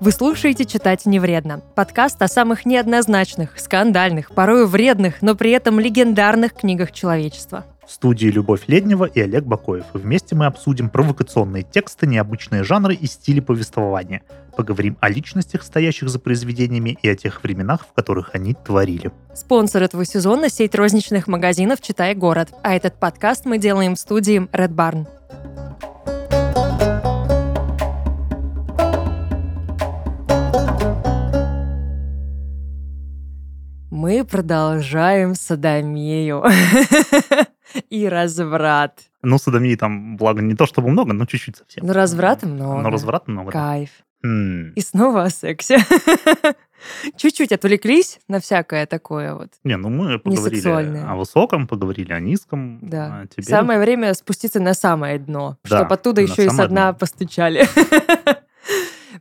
Вы слушаете «Читать не вредно» – подкаст о самых неоднозначных, скандальных, порою вредных, но при этом легендарных книгах человечества. В студии Любовь Леднева и Олег Бакоев. Вместе мы обсудим провокационные тексты, необычные жанры и стили повествования. Поговорим о личностях, стоящих за произведениями, и о тех временах, в которых они творили. Спонсор этого сезона – сеть розничных магазинов «Читай город». А этот подкаст мы делаем в студии Red Barn. Мы продолжаем садомию и разврат. Ну, садомии там, благо, не то чтобы много, но чуть-чуть совсем. Ну, разврата много. Но разврата много. Кайф. И снова о сексе. Чуть-чуть отвлеклись на всякое такое вот. Не, ну мы поговорили о высоком, поговорили о низком. Да. а теперь- Самое время спуститься на самое дно, Да, чтобы оттуда еще и со дна дно. постучали.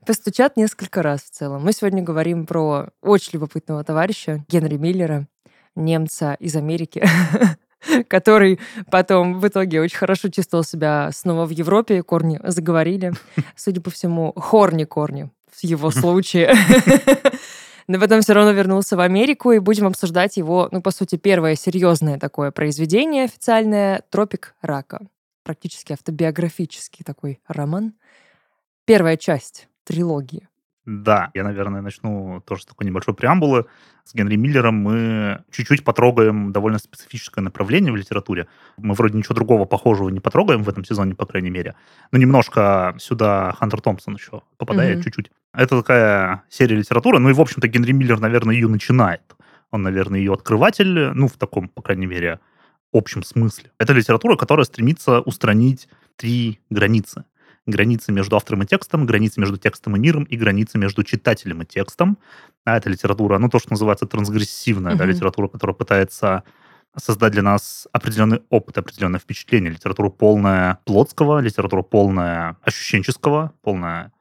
Постучат несколько раз в целом. Мы сегодня говорим про очень любопытного товарища Генри Миллера, немца из Америки, который потом в итоге очень хорошо чувствовал себя снова в Европе, корни заговорили. Судя по всему, хорни-корни в его случае. Но потом все равно вернулся в Америку, и будем обсуждать его, ну, по сути, первое серьезное такое произведение официальное «Тропик рака». Практически автобиографический такой роман. Первая часть трилогии. Да, я, наверное, начну тоже с такой небольшой преамбулы. С Генри Миллером мы чуть-чуть потрогаем довольно специфическое направление в литературе. Мы вроде ничего другого похожего не потрогаем в этом сезоне, по крайней мере. Но немножко сюда Хантер Томпсон еще попадает Мгм. чуть-чуть. Это такая серия литературы. Ну и, в общем-то, Генри Миллер, наверное, ее начинает. Он, наверное, ее открыватель, ну, в таком, по крайней мере, общем смысле. Это литература, которая стремится устранить три границы границы между автором и текстом, границы между текстом и миром и границы между читателем и текстом. А это литература, ну, то, что называется трансгрессивная, да, Мгм. литература, которая пытается создать для нас определенный опыт, определенное впечатление. Литература полная плотского, литература полная ощущенческого, полная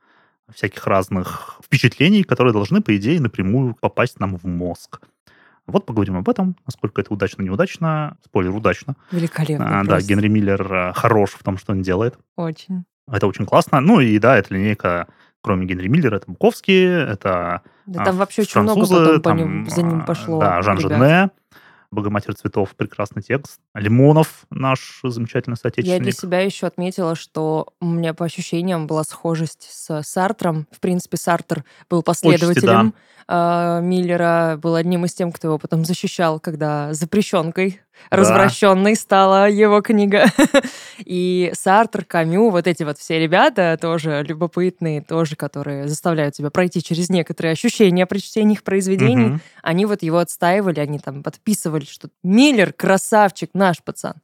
всяких разных впечатлений, которые должны, по идее, напрямую попасть нам в мозг. Вот поговорим об этом, насколько это удачно, неудачно. Спойлер, удачно. Великолепно. А, да. Генри Миллер э, хорош в том, что он делает. Очень. Это очень классно. Ну и да, эта линейка, кроме Генри Миллера, это Буковский, это Да а, там вообще очень много потом по там, ним, за ним а, пошло. Да, Жан ребят. Жене, Богоматерь цветов, прекрасный текст. Лимонов, наш замечательный Я для соотечественник. себя еще отметила, что у меня по ощущениям была схожесть с Сартром. В принципе, Сартр был последователем э, Миллера, был одним из тем, кто его потом защищал, когда запрещенкой, Да. развращенной стала его книга. И Сартр, Камю, вот эти вот все ребята тоже любопытные, тоже, которые заставляют тебя пройти через некоторые ощущения при чтении их произведений. Мгм. Они вот его отстаивали, они там подписывали, что Миллер красавчик, наш пацан.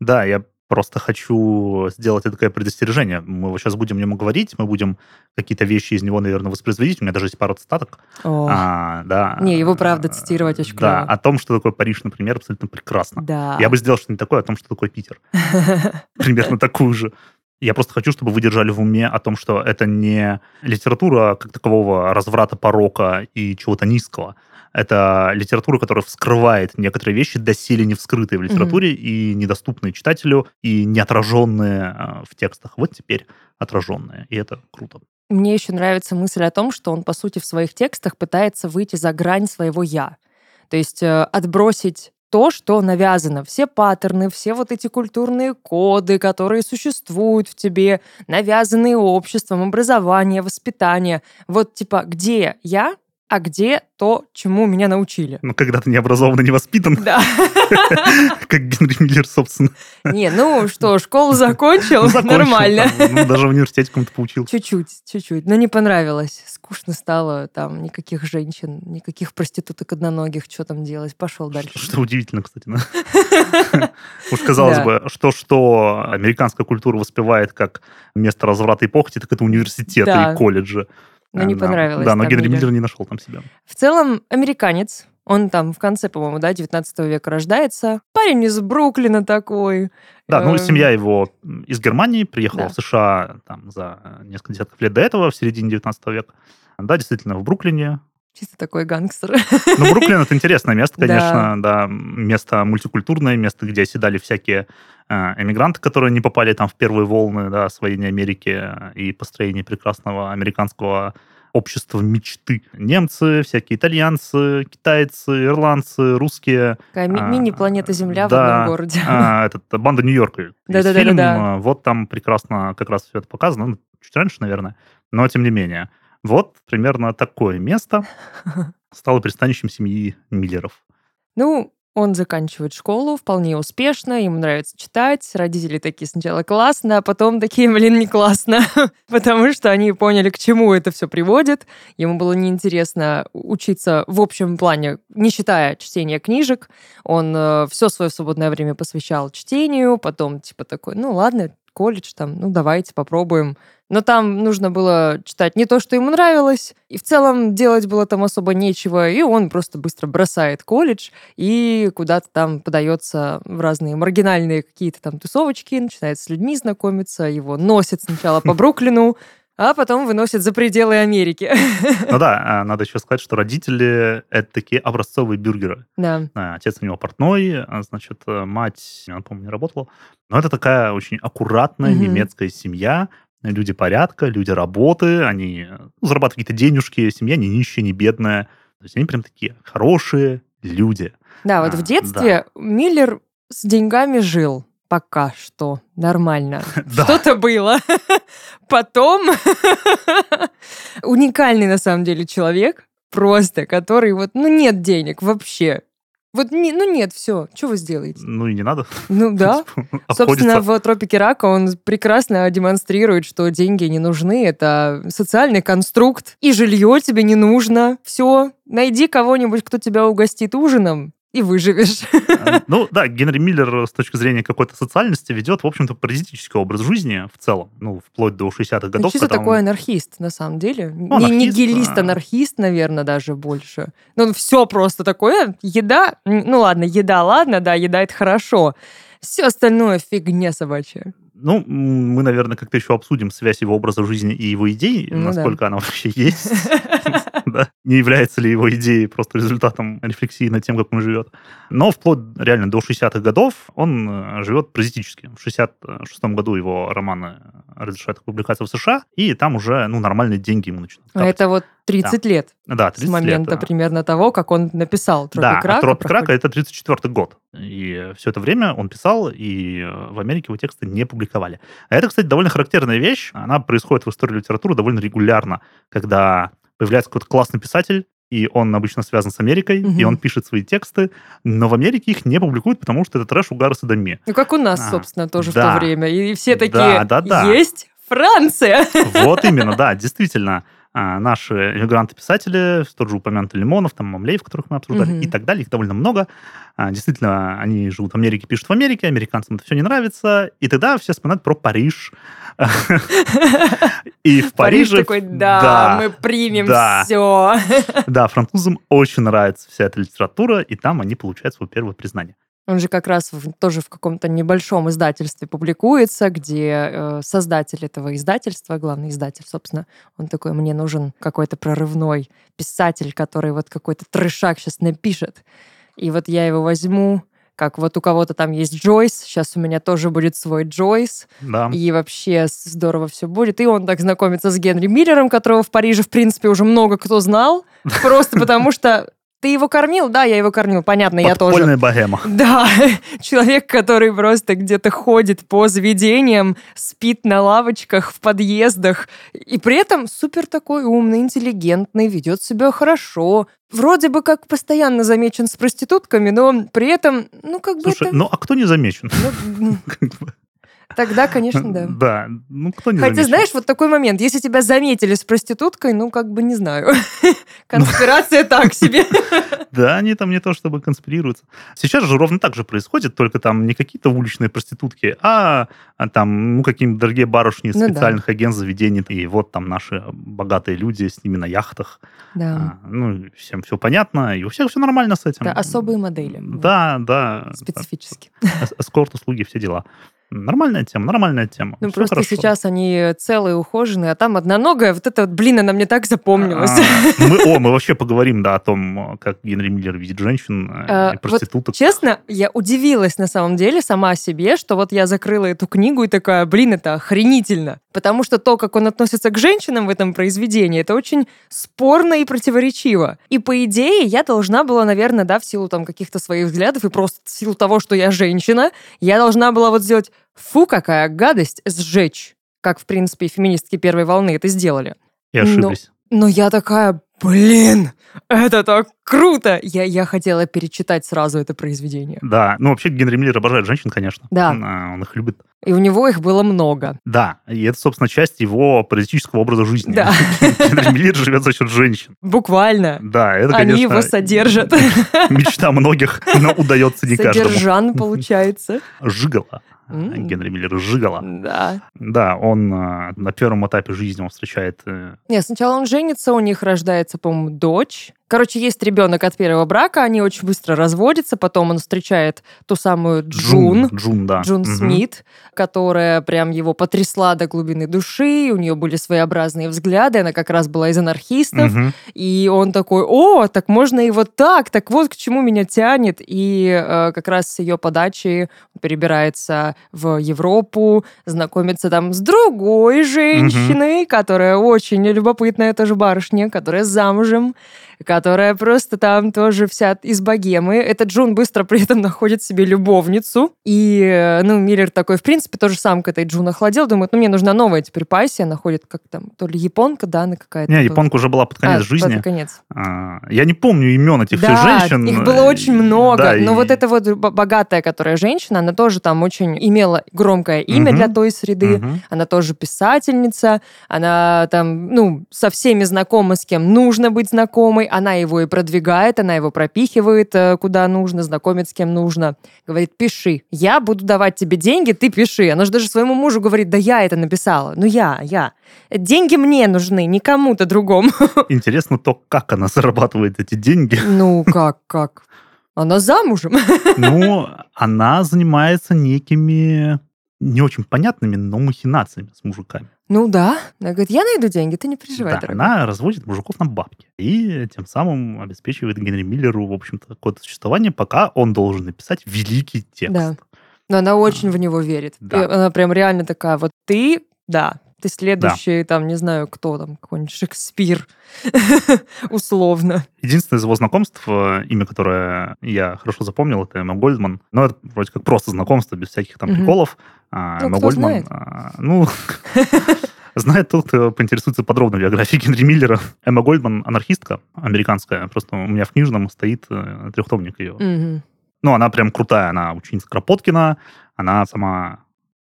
Да, я просто хочу сделать такое предостережение. Мы сейчас будем нем говорить, мы будем какие-то вещи из него, наверное, воспроизводить. У меня даже есть пару цитаток. О, А, да. Не, его правда цитировать очень Да, клево. о том, что такое Париж, например, абсолютно прекрасно. да. Я бы сделал что-нибудь такое о том, что такое Питер. примерно такую же. Я просто хочу, чтобы вы держали в уме о том, что это не литература как такового разврата, порока и чего-то низкого. Это литература, которая вскрывает некоторые вещи, доселе не вскрытые в литературе и недоступные читателю, и не отраженные э, в текстах. Вот теперь отраженные. И это круто. Мне еще нравится мысль о том, что он, по сути, в своих текстах пытается выйти за грань своего «я». То есть э, отбросить то, что навязано. Все паттерны, все вот эти культурные коды, которые существуют в тебе, навязанные обществом, образование, воспитание. Вот типа, где я, а где то, чему меня научили. Но когда ты не образован и не воспитан, Да. как Генри Миллер, собственно. Не, ну что, школу закончил, нормально. ну, даже в университете кому-то поучился. Чуть-чуть, чуть-чуть. Но не понравилось. Скучно стало. Там никаких женщин, никаких проституток одноногих. Что там делать? Пошел дальше. Что, удивительно, кстати. Уж казалось бы, что-что американская культура воспевает как место разврата и похоти, так это университеты и колледжи. Но не понравилось Да, но Генри Миллер. Миллер не нашел там себя. В целом, американец. Он там в конце, по-моему, да, 19 века рождается. Парень из Бруклина такой. Да, ну Эм, семья его из Германии приехала да. в США там, за несколько десятков лет до этого, в середине 19 века. Да, действительно, в Бруклине. Чисто такой гангстер. Ну, Бруклин это интересное место, Да. конечно, да, место мультикультурное, место, где оседали всякие э, эмигранты, которые не попали там в первые волны да, освоения Америки и построения прекрасного американского общество мечты. Немцы, всякие итальянцы, китайцы, ирландцы, русские. Такая ми- А, мини-планета Земля в да, одном городе. а, этот, банда Нью-Йорка. есть Да-да-да-да-да. фильм, а, Вот там прекрасно как раз все это показано. Ну, чуть раньше, наверное, но тем не менее. Вот примерно такое место стало пристанищем семьи Миллеров. Ну, он заканчивает школу вполне успешно, ему нравится читать. Родители такие сначала классно, а потом такие, блин, не классно. Потому что они поняли, к чему это все приводит. Ему было неинтересно учиться в общем плане, не считая чтения книжек. Он все свое свободное время посвящал чтению, потом типа такой, ну ладно, колледж там, ну давайте попробуем. Но там нужно было читать не то, что ему нравилось, и в целом делать было там особо нечего, и он просто быстро бросает колледж и куда-то там подается в разные маргинальные какие-то там тусовочки, начинает с людьми знакомиться, его носит сначала по Бруклину, а потом выносит за пределы Америки. Ну да, а, надо еще сказать, что родители — это такие образцовые бюргеры. Да. А, Отец у него портной, а, значит, мать, она, по-моему, не работала. Но это такая очень аккуратная Мгм. немецкая семья, люди порядка, люди работы, они ну, зарабатывают какие-то денежки, семья не нищая, не бедная. То есть они прям такие хорошие люди. Да, вот А, в детстве Миллер с деньгами жил. Пока что. Нормально. Да. Что-то было. Потом уникальный на самом деле человек, просто, который вот, ну нет денег вообще. Вот, не, ну нет, все, что вы сделаете? Ну и не надо. Ну да. Типа, Собственно, в «Тропике рака» он прекрасно демонстрирует, что деньги не нужны, это социальный конструкт, и жилье тебе не нужно. Все, найди кого-нибудь, кто тебя угостит ужином, и выживешь. Ну да, Генри Миллер с точки зрения какой-то социальности ведет, в общем-то, паразитический образ жизни в целом, ну, вплоть до 60-х Ну, годов. когда он- такой анархист, на самом деле? Ну, не анархист, нигилист, а. анархист, наверное, даже больше. Ну, он все просто такое. Еда, м, ну ладно, еда, ладно, да, еда это хорошо. Все остальное фигня собачья. Ну, мы, наверное, как-то еще обсудим связь его образа жизни и его идей, Ну да. насколько она вообще есть. Да. Не является ли его идеей просто результатом рефлексии над тем, как он живет. Но вплоть реально до 60-х годов он э, живет паразитически. В 66 году его романы разрешают к публикации в США, и там уже ну, нормальные деньги ему начинают А это вот 30 лет Да, с 30 момента лет. да. примерно того, как он написал Да, «Тропик рака». а «Тропик проходит- рака» — это 34 год. И все это время он писал, и э, в Америке его тексты не публиковали. А это, кстати, довольно характерная вещь. Она происходит в истории литературы довольно регулярно, когда появляется какой-то классный писатель, и он обычно связан с Америкой, Мгм. и он пишет свои тексты, но в Америке их не публикуют, потому что это трэш, угар и содомия. Ну, как у нас, А, собственно, тоже в да. то время. И все Да, такие, да, да. есть Франция. Вот именно, да, действительно. А, Наши иммигранты-писатели, тот же упомянутый Лимонов, там Мамлеев, которых мы обсуждали, Мгм. и так далее, их довольно много. А, Действительно, они живут в Америке, пишут в Америке, американцам это все не нравится, и тогда все вспоминают про Париж. И в Париж Париже... такой, да, мы примем все. Да, французам очень нравится вся эта литература, и там они получают свое первое признание. Он же как раз в- тоже в каком-то небольшом издательстве публикуется, где э, создатель этого издательства, главный издатель, собственно, он такой, мне нужен какой-то прорывной писатель, который вот какой-то трешак сейчас напишет. И вот я его возьму, как вот у кого-то там есть Джойс, сейчас у меня тоже будет свой Джойс, Да. и вообще здорово все будет. И он так знакомится с Генри Миллером, которого в Париже, в принципе, уже много кто знал, просто потому что ты его кормил? Да, я его кормил, понятно, я тоже. Подпольная богема. Да, человек, который просто где-то ходит по заведениям, спит на лавочках в подъездах, и при этом супер такой умный, интеллигентный, ведет себя хорошо. Вроде бы как постоянно замечен с проститутками, но при этом, ну, как бы Слушай, это... ну а кто не замечен? ну. тогда, конечно, да. Да, ну кто не Хотя, знаешь, вот такой момент, если тебя заметили с проституткой, ну, как бы, не знаю, конспирация так себе. Да, они там не то чтобы конспирируются. Сейчас же ровно так же происходит, только там не какие-то уличные проститутки, а, а там, ну, какие-нибудь дорогие барышни Ну специальных агентств, заведений. И вот там наши богатые люди с ними на яхтах. Да, А, ну, всем все понятно, и у всех все нормально с этим. да, особые модели. Да, да. Специфически. Эс- Эскорт, услуги, все дела. Нормальная тема, нормальная тема. Ну, Всё просто хорошо. сейчас они целые, ухоженные, а там одноногая. Вот это вот, блин, она мне так запомнилась. А, мы, о, мы вообще поговорим, да, о том, как Генри Миллер видит женщин э, А, и вот проституток. Честно, я удивилась на самом деле сама себе, что вот я закрыла эту книгу и такая, блин, это охренительно. Потому что то, как он относится к женщинам в этом произведении, это очень спорно и противоречиво. И по идее я должна была, наверное, да, в силу там каких-то своих взглядов и просто в силу того, что я женщина, я должна была вот сделать «фу, какая гадость!» сжечь. Как, в принципе, феминистки первой волны это сделали. И ошиблись. Но, но я такая, блин, это так круто! Я, я хотела перечитать сразу это произведение. Да, ну вообще Генри Миллер обожает женщин, конечно. Да. Он, он их любит. И у него их было много. Да, и это, собственно, часть его политического образа жизни. Да. Генри Миллер живет за счет женщин. Буквально. Да, это, Они конечно, его содержат. мечта многих, но удается не каждому. Содержан, получается. Жигала. М. Генри Миллер жигала. Да. Да, он а, на первом этапе жизни он встречает... э, Нет, сначала он женится, у них рождается, по-моему, дочь. Короче, есть ребенок от первого брака, они очень быстро разводятся, потом он встречает ту самую Джун, Джун, да. Джун Мгм. Смит, которая прям его потрясла до глубины души, у нее были своеобразные взгляды, она как раз была из анархистов, Мгм. и он такой, о, так можно и вот так, так вот к чему меня тянет. И э, как раз с ее подачи перебирается в Европу, знакомится там с другой женщиной, которая очень любопытная тоже барышня, которая замужем, которая просто там тоже вся из богемы. Этот Джун быстро при этом находит себе любовницу. И, э, ну, Миллер такой, в принципе, тоже сам к этой Джун охладел, думает, ну, мне нужна новая теперь пассия, находит как там, то ли японка, да, она какая-то. Не, японка уже была под конец А, жизни. под конец. А, Я не помню имен этих да, всех женщин. их было очень много. да, но и- вот эта вот богатая, которая женщина, она тоже там очень имела громкое имя Мгм. для той среды. Мгм. Она тоже писательница, она там, ну, со всеми знакома, с кем нужно быть знакомой, она его и продвигает, она его пропихивает э, куда нужно, знакомит с кем нужно. Говорит, пиши, я буду давать тебе деньги, ты пиши. Она же даже своему мужу говорит, да я это написала, ну я, я. Деньги мне нужны, не кому-то другому. Интересно то, как она зарабатывает эти деньги. Ну, как, как? Она замужем. Ну, она занимается некими не очень понятными, но махинациями с мужиками. Ну да. Она говорит, я найду деньги, ты не переживай, Да, дорогой. она разводит мужиков на бабки. И тем самым обеспечивает Генри Миллеру, в общем-то, какое-то существование, пока он должен написать великий текст. Да. Но она очень в него верит. Да. И она прям реально такая, вот ты, да, ты следующий, там, не знаю, кто там, какой-нибудь Шекспир, условно. Единственное из его знакомств, э, имя которое я хорошо запомнил, это Эмма Гольдман. Но это вроде как просто знакомство, без всяких там Мгм. приколов. А, Ну, Гольдман, знает. а, ну, знает тот, кто поинтересуется подробно биографией Генри Миллера. Эмма Гольдман анархистка американская. Просто у меня в книжном стоит э, трехтомник ее. Ну, она прям крутая. Она ученица Кропоткина. Она сама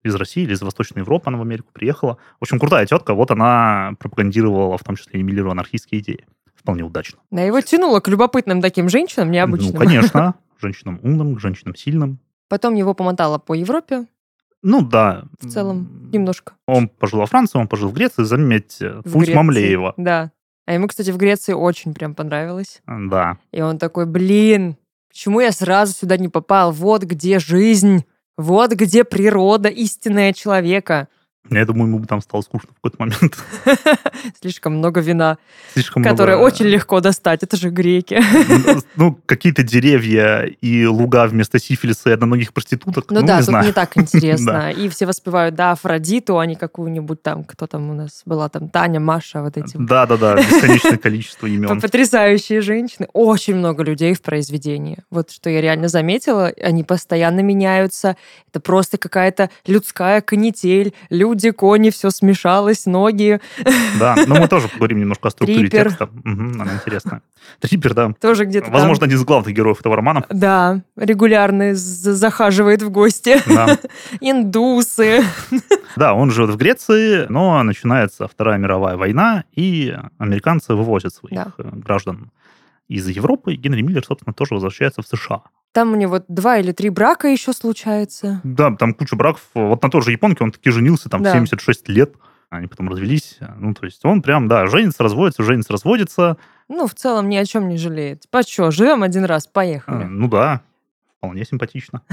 из России или из Восточной Европы, она в Америку приехала. В общем, крутая тетка. Вот она пропагандировала, в том числе и Миллеру, анархистские идеи. Вполне удачно. Да, его тянуло к любопытным таким женщинам, необычным. Ну, конечно. Женщинам умным, женщинам сильным. Потом его помотало по Европе Ну, да. в целом, немножко. Он пожил во Франции, он пожил в Греции. Заметьте, В путь Греции. Мамлеева. Да. А ему, кстати, в Греции очень прям понравилось. Да. И он такой, блин, почему я сразу сюда не попал? Вот где жизнь, вот где природа истинная человека. Я думаю, ему бы там стало скучно в какой-то момент. Слишком много вина, Слишком которое много- очень легко достать. Это же греки. Ну, Ну, какие-то деревья и луга вместо сифилиса и одноногих проституток. Ну, Ну, да, не тут знаю. не так интересно. И все воспевают, да, Афродиту, а не какую-нибудь там, кто там у нас была, там Таня, Маша, вот эти Да-да-да, бесконечное количество имен. Потрясающие женщины. Очень много людей в произведении. Вот что я реально заметила, они постоянно меняются. Это просто какая-то людская канитель. Люди, кони, все смешалось, ноги. Да, но мы тоже поговорим немножко о структуре Трипер. текста. Мгм, она интересная. Трипер, да. Тоже где-то там. Возможно, один из главных героев этого романа. Да, регулярно за- захаживает в гости. Да. Индусы. да, он живет в Греции, но начинается Вторая мировая война, и американцы вывозят своих Да. э, граждан из Европы. Генри Миллер, собственно, тоже возвращается в США. Там у него два или три брака еще случается. Да, там куча браков. Вот на той же японке он таки женился, там, Да. 76 лет. Они потом развелись. Ну, то есть он прям, да, женится, разводится, женится, разводится. Ну, в целом ни о чем не жалеет. По что, живем один раз, А, поехали. Ну да, вполне симпатично.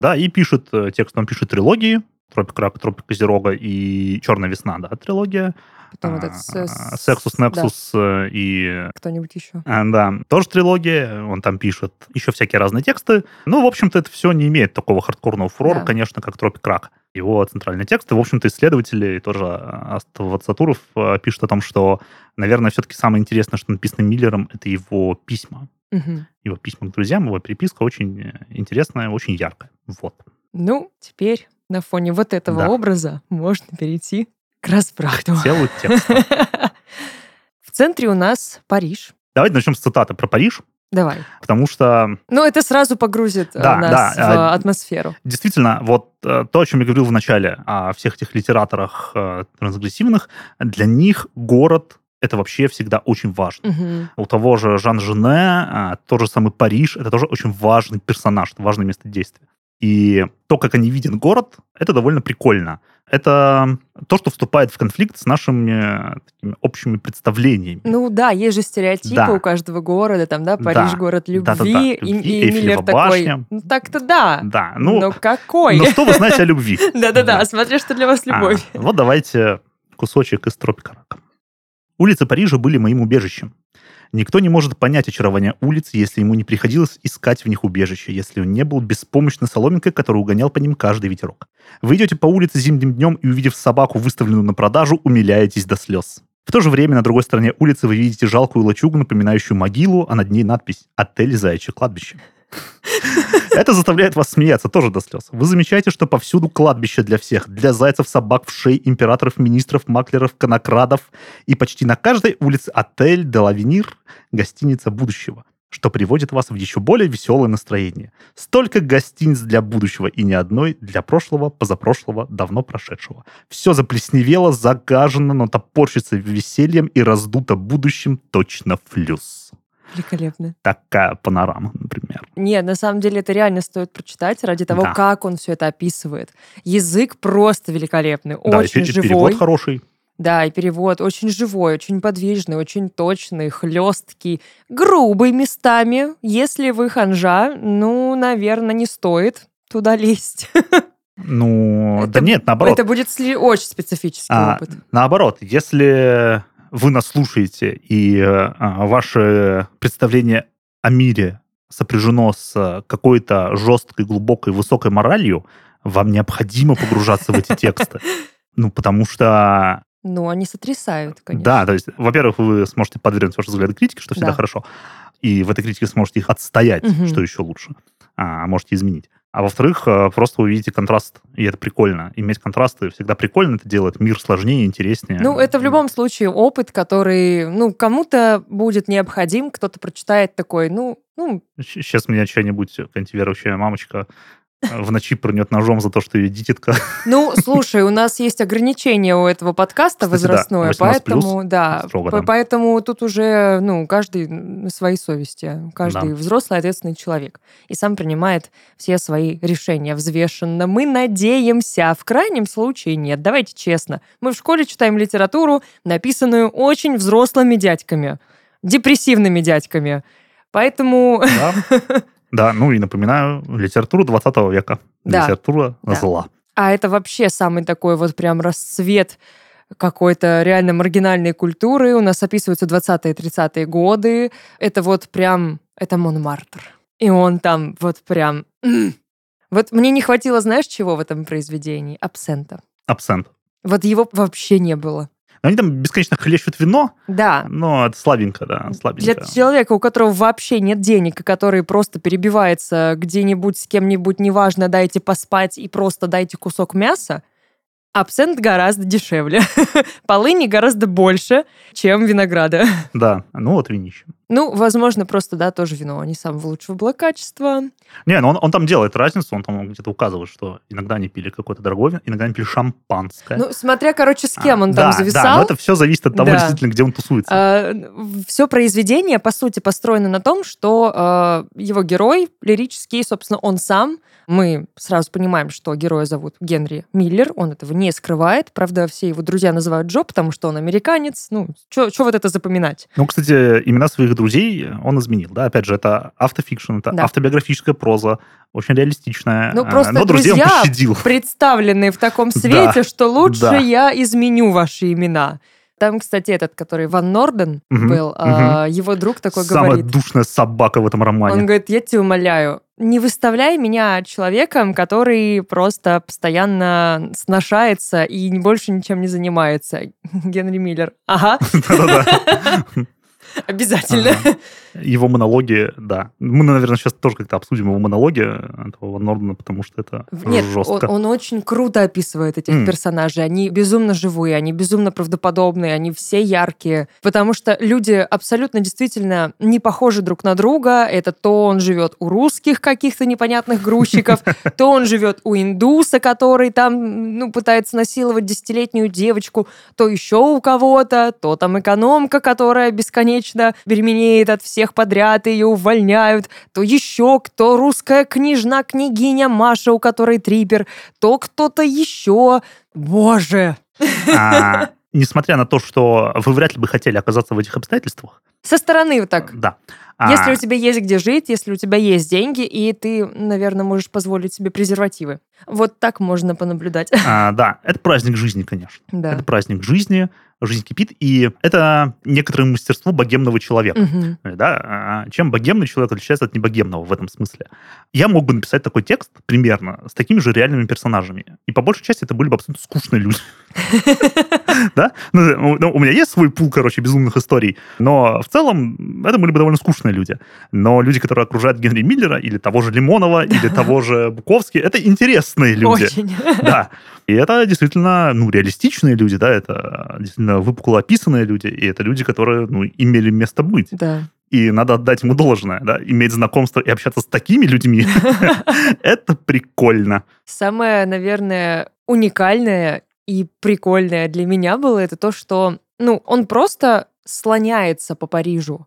Да, и пишет э, текст, он пишет трилогии. Тропик Рака, Тропик Козерога и Черная весна, да, трилогия. Потом этот А, Сексус, Нексус э, и... кто-нибудь еще. а, Да, тоже трилогия, он там пишет еще всякие разные тексты. Ну, в общем-то, это все не имеет такого хардкорного фурора, Да. конечно, как Тропик Рак. Его центральный текст, и, в общем-то, исследователи, тоже Астав Цатуров э, пишут о том, что, наверное, все-таки самое интересное, что написано Миллером, это его письма. Мгм. Его письма к друзьям, его переписка очень э, интересная, очень яркая. Вот. Ну, теперь на фоне вот этого Да. образа можно перейти к разбрату. Телу текста. В центре у нас Париж. Давайте начнем с цитаты про Париж, Давай. потому что Ну, это сразу погрузит э, Да, нас да, в а, атмосферу. действительно, вот э, то, о чем я говорил в начале, о всех этих литераторах э, трансгрессивных, для них город это вообще всегда очень важно. Мгм. У того же Жан Жене, тот же самый Париж, это тоже очень важный персонаж, важное место действия. И то, как они видят город, это довольно прикольно. Это то, что вступает в конфликт с нашими э, такими общими представлениями. Ну да, есть же стереотипы Да. у каждого города, там, да, Париж Да. город любви, Да-да-да, и, любви, и Эйфелева Миллер такой, башня. ну так-то да, Да, ну, но какой? но что вы знаете о любви? Да-да-да, Да. смотря что для вас А, любовь. вот давайте кусочек из Тропика. Улицы Парижа были моим убежищем. Никто не может понять очарование улиц, если ему не приходилось искать в них убежище, если он не был беспомощной соломинкой, которую угонял по ним каждый ветерок. Вы идете по улице зимним днем и, увидев собаку, выставленную на продажу, умиляетесь до слез. В то же время на другой стороне улицы вы видите жалкую лачугу, напоминающую могилу, а над ней надпись «Отель Заячье кладбище». Это заставляет вас смеяться тоже до слез. Вы замечаете, что повсюду кладбище для всех. Для зайцев, собак, вшей, императоров, министров, маклеров, конокрадов. И почти на каждой улице отель де лавенир, гостиница будущего что приводит вас в еще более веселое настроение. Столько гостиниц для будущего и ни одной для прошлого, позапрошлого, давно прошедшего. Все заплесневело, загажено, но топорщится весельем и раздуто будущим точно флюс. Великолепно. Такая панорама, например. Нет, на самом деле это реально стоит прочитать ради того, Да. как он все это описывает. Язык просто великолепный, да, и очень пе- живой. перевод хороший. Да, и перевод очень живой, очень подвижный, очень точный, хлесткий, грубый местами. Если вы ханжа, ну, наверное, не стоит туда лезть. Ну, Это- да нет, наоборот. Это будет очень специфический А, опыт. Наоборот, если вы нас слушаете, и э, а, ваше представление о мире сопряжено с какой-то жесткой, глубокой, высокой моралью, вам необходимо погружаться в эти тексты. Ну, потому что, Ну, они сотрясают, конечно. да, то есть, во-первых, вы сможете подвергнуть ваши взгляды критике, что всегда Да. хорошо, и в этой критике сможете их отстоять, Мгм. что еще лучше, а можете изменить. А во-вторых, э, просто увидите контраст, и это прикольно. Иметь контрасты всегда прикольно, это делает мир сложнее, интереснее. Ну, это в любом случае опыт, который, ну, кому-то будет необходим, кто-то прочитает такой, ну, ну, Сейчас меня чья-нибудь антиверующая мамочка в ночи пырнет ножом за то, что ее дитятка. Ну, слушай, у нас есть ограничение у этого подкаста Кстати, да, возрастное, 18+, поэтому, да, строго по- поэтому тут уже, ну, каждый на своей совести, каждый Да. взрослый ответственный человек и сам принимает все свои решения взвешенно. Мы надеемся, в крайнем случае нет. Давайте честно, мы в школе читаем литературу, написанную очень взрослыми дядьками, депрессивными дядьками, поэтому Да. Да, ну и напоминаю, литература 20 века. Да. Литература Да. зла. А это вообще самый такой вот прям расцвет какой-то реально маргинальной культуры. У нас описываются 20-е, 30-е годы. Это вот прям, это Монмартр. И он там вот прям... Вот мне не хватило, знаешь, чего в этом произведении? Абсента. Абсент. Вот его вообще не было. Они там бесконечно хлещут вино, Да. но это слабенько, да, Для слабенько. человека, у которого вообще нет денег, и который просто перебивается где-нибудь с кем-нибудь, неважно, дайте поспать и просто дайте кусок мяса, абсент гораздо дешевле. Полыни гораздо больше, чем винограда. Да, ну вот винище. Ну, возможно, просто, да, тоже вино не самого лучшего было качества. Не, ну он, он там делает разницу, он там где-то указывает, что иногда они пили какое-то дорогое вино, иногда они пили шампанское. Ну, смотря, короче, с кем А, он да, там Да, зависал. но это все зависит от того, Да. действительно, где он тусуется. все произведение, по сути, построено на том, что э, его герой лирический, собственно, он сам. Мы сразу понимаем, что героя зовут Генри Миллер, он этого не скрывает. Правда, все его друзья называют Джо, потому что он американец. Ну, что вот это запоминать? Ну, кстати, имена своих своих друзей он изменил. Да, опять же, это автофикшн, это Да. автобиографическая проза, очень реалистичная. Ну, э, просто но друзей он друзья пощадил. представленные в таком свете, что лучше да. я изменю ваши имена. Там, кстати, этот, который Ван Норден Мгм, был, а, его друг такой Самая говорит. душная собака в этом романе. Он говорит, я тебя умоляю, не выставляй меня человеком, который просто постоянно сношается и больше ничем не занимается. Генри Миллер. Ага. обязательно. Ага. Его монологи, да. Мы, наверное, сейчас тоже как-то обсудим его монологи этого Ван Нордена, потому что это Нет, он, жестко. он очень круто описывает этих М. персонажей. Они безумно живые, они безумно правдоподобные, они все яркие. Потому что люди абсолютно действительно не похожи друг на друга. Это то он живет у русских каких-то непонятных грузчиков, то он живет у индуса, который там ну, пытается насиловать десятилетнюю девочку, то еще у кого-то, то там экономка, которая бесконечно беременеет от всех подряд, и ее увольняют, то еще кто русская княжна, княгиня Маша, у которой трипер, то кто-то еще. Боже! А, Несмотря на то, что вы вряд ли бы хотели оказаться в этих обстоятельствах. Со стороны вот так. Да. А, Если у тебя есть где жить, если у тебя есть деньги, и ты, наверное, можешь позволить себе презервативы. Вот так можно понаблюдать. а, Да, это праздник жизни, конечно. Да. Это праздник жизни, жизнь кипит, и это некоторое мастерство богемного человека. Мгм. Да? А Чем богемный человек отличается от небогемного в этом смысле? Я мог бы написать такой текст примерно с такими же реальными персонажами. И по большей части это были бы абсолютно скучные люди. Да? Ну, ну, у меня есть свой пул, короче, безумных историй, но в целом это были бы довольно скучные люди. Но люди, которые окружают Генри Миллера, или того же Лимонова, или того же Буковски, это интересные люди. Очень. Да. И это действительно, ну, реалистичные люди, да, это действительно выпукло описанные люди, и это люди, которые, ну, имели место быть. Да. И надо отдать ему должное, да, иметь знакомство и общаться с такими людьми, это прикольно. Самое, наверное, уникальное и прикольное для меня было это то, что, ну, он просто слоняется по Парижу.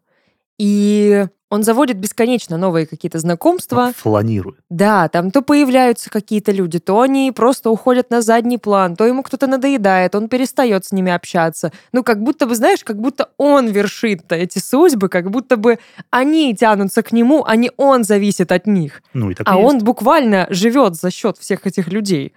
И он заводит бесконечно новые какие-то знакомства. Фланирует. Да, там то появляются какие-то люди, то они просто уходят на задний план, то ему кто-то надоедает, он перестает с ними общаться. Ну, как будто бы, знаешь, как будто он вершит эти судьбы, как будто бы они тянутся к нему, а не он зависит от них. Ну, и так и А есть. он буквально живет за счет всех этих людей.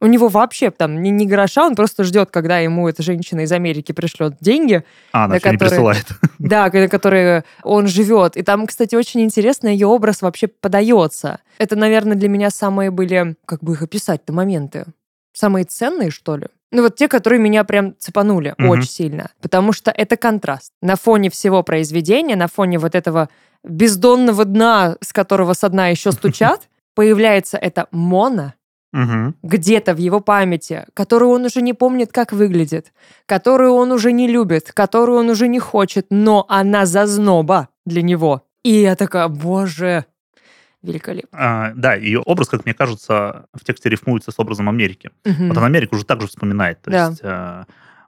У него вообще там ни, ни гроша, он просто ждет, когда ему эта женщина из Америки пришлет деньги, А, она на всё не которые- присылает. да, на которые он живет. И там, кстати, очень интересно ее образ вообще подается. Это, наверное, для меня самые были, как бы их описать-то, моменты. Самые ценные, что ли? Ну вот те, которые меня прям цепанули Мгм. очень сильно. Потому что это контраст. На фоне всего произведения, на фоне вот этого бездонного дна, с которого со дна еще стучат, появляется это Мона, Мгм. где-то в его памяти, которую он уже не помнит, как выглядит, которую он уже не любит, которую он уже не хочет, но она зазноба для него. И я такая, боже, великолепно. А, Да, ее образ, как мне кажется, в тексте рифмуется с образом Америки. Мгм. Вот он Америку уже также вспоминает. То Да. есть э,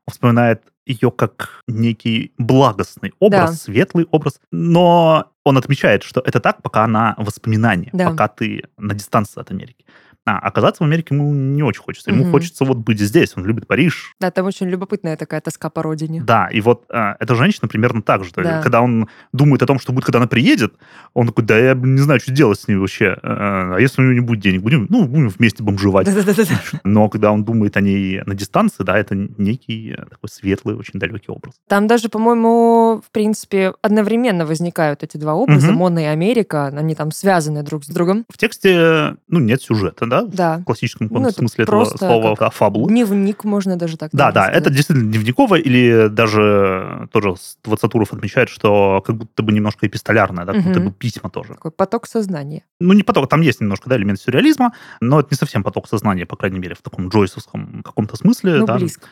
он вспоминает ее как некий благостный образ, Да. светлый образ, но он отмечает, что это так, пока она воспоминание, Да. пока ты на дистанции от Америки. А оказаться в Америке ему не очень хочется. Ему Мгм. хочется вот быть здесь. Он любит Париж. Да, там очень любопытная такая тоска по родине. Да, и вот э, эта женщина примерно так же. Да. Когда он думает о том, что будет, когда она приедет, он такой, да я не знаю, что делать с ней вообще. Э, А если у нее не будет денег? Будем, ну, будем вместе бомжевать. Да-да-да. Но когда он думает о ней на дистанции, да, это некий э, такой светлый, очень далекий образ. Там даже, по-моему, в принципе, одновременно возникают эти два образа, Мгм. Мона и Америка, они там связаны друг с другом. В тексте, ну, нет сюжета, да, Да. в классическом Ну, это смысле этого просто слова, как да, фабулы. Дневник, можно даже так Да, да, сказать. это действительно дневниковое, или даже тоже Двадцатуров отмечает, что как будто бы немножко эпистолярное, да, как будто бы письма тоже. такой поток сознания. Ну, не поток, там есть немножко, да, элемент сюрреализма, но это не совсем поток сознания, по крайней мере, в таком джойсовском каком-то смысле. Ну, да. близко.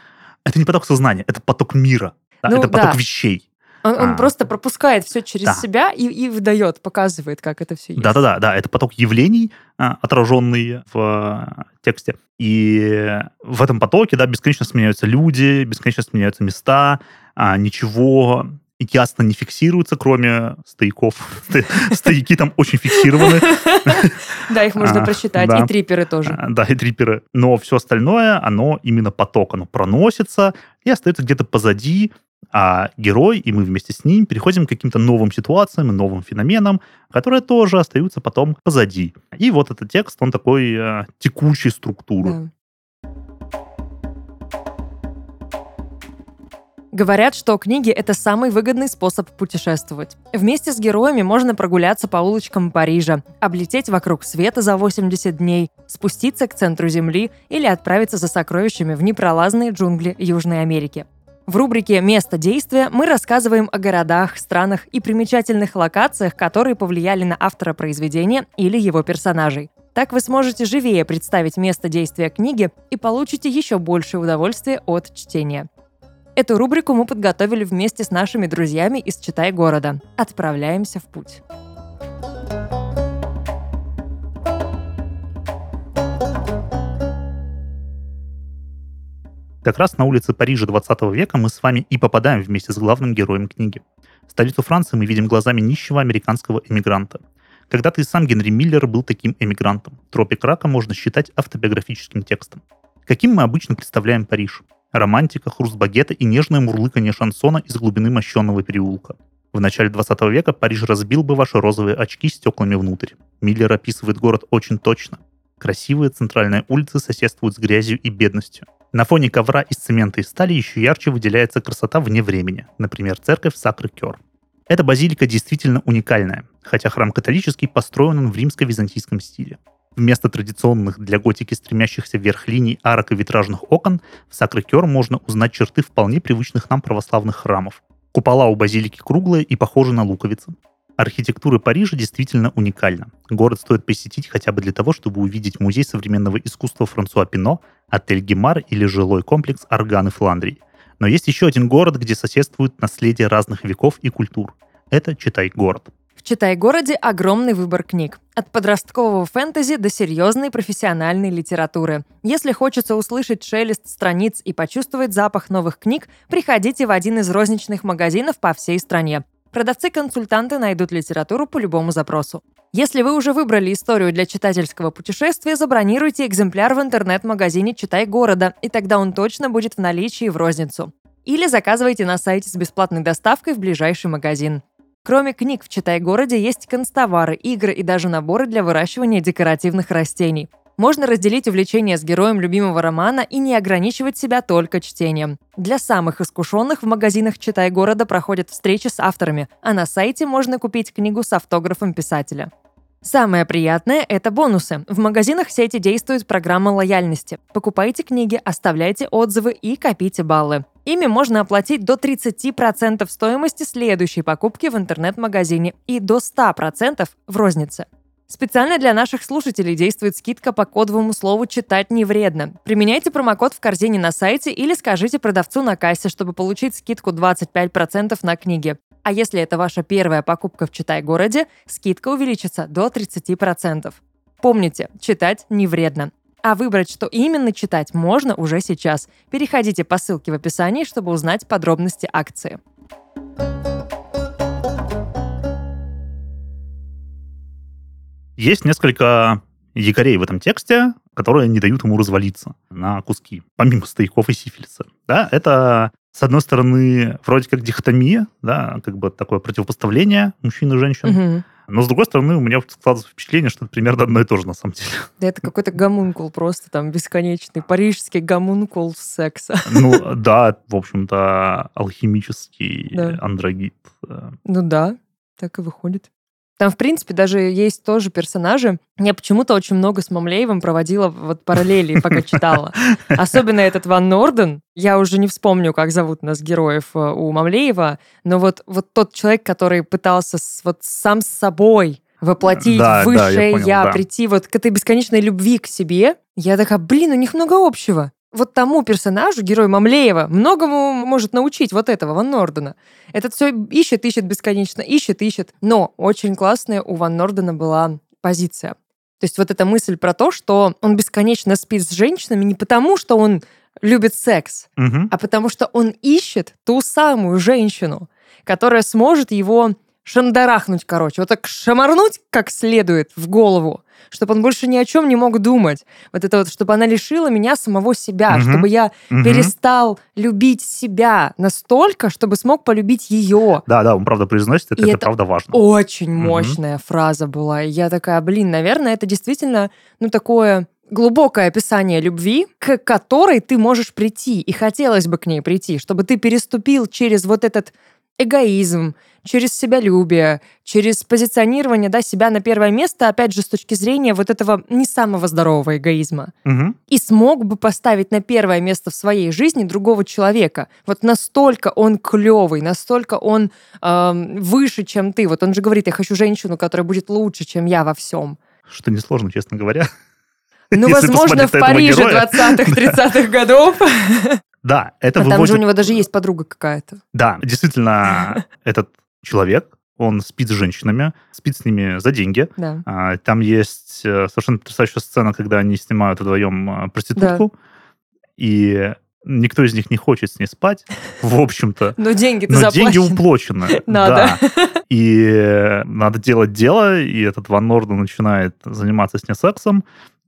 Это не поток сознания, это поток мира, да, Ну, это поток да. вещей. Он, он А. просто пропускает все через Да. себя и, и выдает, показывает, как это все есть. Да-да-да, да, это поток явлений, а, отраженный в а, тексте. И в этом потоке, да, бесконечно сменяются люди, бесконечно сменяются места, а, ничего ясно не фиксируется, кроме стояков. Сто- Стояки там очень фиксированы, Да, их можно просчитать. да. И триперы тоже. да, и триперы. Но все остальное, оно именно поток, оно проносится и остается где-то позади, а герой и мы вместе с ним переходим к каким-то новым ситуациям, новым феноменам, которые тоже остаются потом позади. И вот этот текст, он такой э, текучей структуры. Да. Говорят, что книги — это самый выгодный способ путешествовать. Вместе с героями можно прогуляться по улочкам Парижа, облететь вокруг света за 80 дней, спуститься к центру Земли или отправиться за сокровищами в непролазные джунгли Южной Америки. В рубрике «Место действия» мы рассказываем о городах, странах и примечательных локациях, которые повлияли на автора произведения или его персонажей. Так вы сможете живее представить место действия книги и получите еще больше удовольствия от чтения. Эту рубрику мы подготовили вместе с нашими друзьями из «Читай города». Отправляемся в путь. Как раз на улице Парижа 20 века мы с вами и попадаем вместе с главным героем книги. Столицу Франции мы видим глазами нищего американского эмигранта. Когда-то и сам Генри Миллер был таким эмигрантом. «Тропик рака» можно считать автобиографическим текстом. Каким мы обычно представляем Париж? романтика, хруст багета и нежное мурлыканье шансона из глубины мощенного переулка. В начале 20 века Париж разбил бы ваши розовые очки стеклами внутрь. Миллер описывает город очень точно. Красивые центральные улицы соседствуют с грязью и бедностью. На фоне ковра из цемента и стали еще ярче выделяется красота вне времени, например, церковь Сакры-Кер. Эта базилика действительно уникальная, хотя храм католический построен он в римско-византийском стиле. Вместо традиционных для готики стремящихся вверх линий арок и витражных окон в Сакрекер можно узнать черты вполне привычных нам православных храмов. Купола у базилики круглые и похожи на луковицы. Архитектура Парижа действительно уникальна. Город стоит посетить хотя бы для того, чтобы увидеть музей современного искусства Франсуа Пино, отель Гемар или жилой комплекс Органы Фландрии. Но есть еще один город, где соседствуют наследие разных веков и культур. Это, читай, город. «Читай-городе» огромный выбор книг. От подросткового фэнтези до серьезной профессиональной литературы. Если хочется услышать шелест страниц и почувствовать запах новых книг, приходите в один из розничных магазинов по всей стране. Продавцы-консультанты найдут литературу по любому запросу. Если вы уже выбрали историю для читательского путешествия, забронируйте экземпляр в интернет-магазине «Читай города», и тогда он точно будет в наличии в розницу. Или заказывайте на сайте с бесплатной доставкой в ближайший магазин. Кроме книг в Читай-городе есть констовары, игры и даже наборы для выращивания декоративных растений. Можно разделить увлечение с героем любимого романа и не ограничивать себя только чтением. Для самых искушенных в магазинах «Читай города» проходят встречи с авторами, а на сайте можно купить книгу с автографом писателя. Самое приятное – это бонусы. В магазинах сети действует программа лояльности. Покупайте книги, оставляйте отзывы и копите баллы. Ими можно оплатить до 30% стоимости следующей покупки в интернет-магазине и до 100% в рознице. Специально для наших слушателей действует скидка по кодовому слову «читать не вредно». Применяйте промокод в корзине на сайте или скажите продавцу на кассе, чтобы получить скидку 25% на книги. А если это ваша первая покупка в Читай-городе, скидка увеличится до 30%. Помните, читать не вредно. А выбрать, что именно читать, можно уже сейчас. Переходите по ссылке в описании, чтобы узнать подробности акции. Есть несколько якорей в этом тексте, которые не дают ему развалиться на куски, помимо стояков и сифилиса. Да, это с одной стороны, вроде как дихотомия, да, как бы такое противопоставление мужчин и женщин. Угу. Но, с другой стороны, у меня складывается впечатление, что это примерно одно и то же, на самом деле. Да это какой-то гомункул просто там бесконечный. Парижский гомункул секса. Ну, да, в общем-то, алхимический да. андрогит. Ну да, так и выходит. Там, в принципе, даже есть тоже персонажи. Я почему-то очень много с Мамлеевым проводила вот параллели, пока читала. Особенно этот Ван Норден. Я уже не вспомню, как зовут нас героев э, у Мамлеева, но вот, вот тот человек, который пытался с, вот сам с собой воплотить да, высшее да, я, понял, я да. прийти вот к этой бесконечной любви к себе, я такая, блин, у них много общего вот тому персонажу, герою Мамлеева, многому может научить вот этого Ван Нордена. Этот все ищет, ищет бесконечно, ищет, ищет. Но очень классная у Ван Нордена была позиция. То есть вот эта мысль про то, что он бесконечно спит с женщинами не потому, что он любит секс, угу. а потому что он ищет ту самую женщину, которая сможет его шандарахнуть, короче, вот так шамарнуть как следует в голову, чтобы он больше ни о чем не мог думать. Вот это вот, чтобы она лишила меня самого себя, Мгм. чтобы я Мгм. перестал любить себя настолько, чтобы смог полюбить ее. Да, да, он правда произносит, это, И это это правда важно. Очень Мгм. мощная фраза была. И я такая, блин, наверное, это действительно, ну, такое глубокое описание любви, к которой ты можешь прийти, и хотелось бы к ней прийти, чтобы ты переступил через вот этот эгоизм, через себялюбие, через позиционирование да, себя на первое место, опять же, с точки зрения вот этого не самого здорового эгоизма Мгм. и смог бы поставить на первое место в своей жизни другого человека. Вот настолько он клевый, настолько он эм, выше, чем ты. Вот он же говорит, я хочу женщину, которая будет лучше, чем я во всем. Что несложно, честно говоря. Ну, Если возможно, в Париже героя. 20-х, 30-х годов. Да, это А там же выводит... у него даже есть подруга какая-то. Да, действительно, этот человек, он спит с женщинами, спит с ними за деньги. Да. А, Там есть э, совершенно потрясающая сцена, когда они снимают вдвоем э, проститутку, и никто из них не хочет с ней спать, в общем-то. Но деньги-то Но деньги заплачены. уплочены. Надо. Да. И э, надо делать дело, и этот Ван Норден начинает заниматься с ней сексом,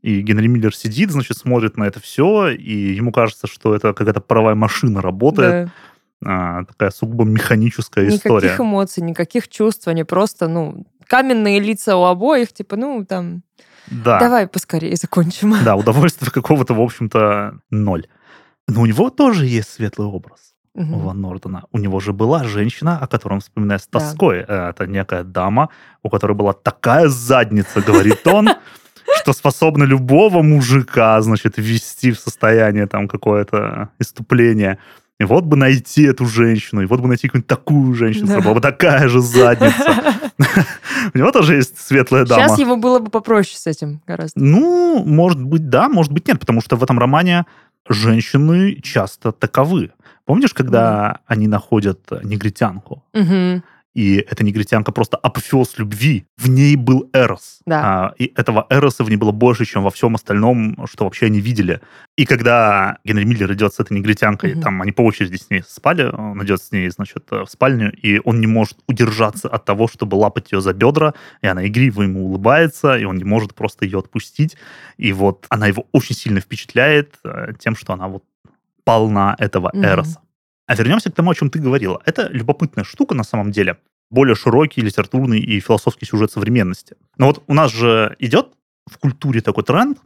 и Генри Миллер сидит, значит, смотрит на это все, и ему кажется, что это какая-то паровая машина работает, Да. а, такая сугубо механическая Никаких история. эмоций, никаких чувств, они просто, ну, каменные лица у обоих, типа, ну, там, Да. давай поскорее закончим. Да, удовольствия какого-то, в общем-то, ноль. Но у него тоже есть светлый образ. у Мгм. Ван Нордена. У него же была женщина, о которой он вспоминает с Да. тоской. Э, Это некая дама, у которой была такая задница, говорит он, что способна любого мужика, значит, ввести в состояние там какое-то иступление. И вот бы найти эту женщину, и вот бы найти какую-нибудь такую женщину, Да. была бы такая же задница. У него тоже есть светлая дама. Сейчас ему было бы попроще с этим гораздо. Ну, может быть, да, может быть, нет, потому что в этом романе женщины часто таковы. Помнишь, когда они находят негритянку. И эта негритянка просто апофеоз любви, в ней был Эрос. Да. А, и этого Эроса в ней было больше, чем во всем остальном, что вообще они видели. И когда Генри Миллер идет с этой негритянкой, Мгм. там они по очереди с ней спали, он идет с ней, значит, э, в спальню, и он не может удержаться от того, чтобы лапать ее за бедра, и она игриво ему улыбается, и он не может просто ее отпустить. И вот она его очень сильно впечатляет э, тем, что она вот полна этого Мгм. Эроса. А вернемся к тому, о чем ты говорила. Это любопытная штука на самом деле. Более широкий литературный и философский сюжет современности. Но вот у нас же идет в культуре такой тренд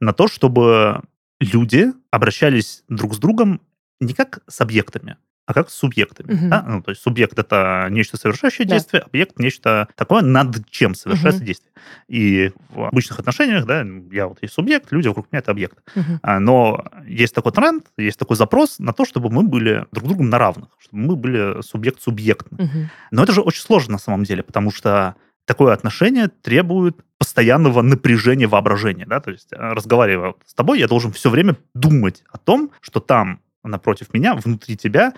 на то, чтобы люди обращались друг с другом не как с объектами, а как с субъектами. Мгм. да? Ну, то есть субъект это нечто совершающее Да. действие, объект нечто такое, над чем совершается Мгм. действие. И в обычных отношениях, да, я вот есть субъект, люди вокруг меня это объект. А, Но есть такой тренд, есть такой запрос на то, чтобы мы были друг другом на равных, чтобы мы были субъект-субъектны. Мгм. Но это же очень сложно на самом деле, потому что такое отношение требует постоянного напряжения воображения. Да? То есть, э, разговаривая с тобой, я должен все время думать о том, что там напротив меня, внутри тебя,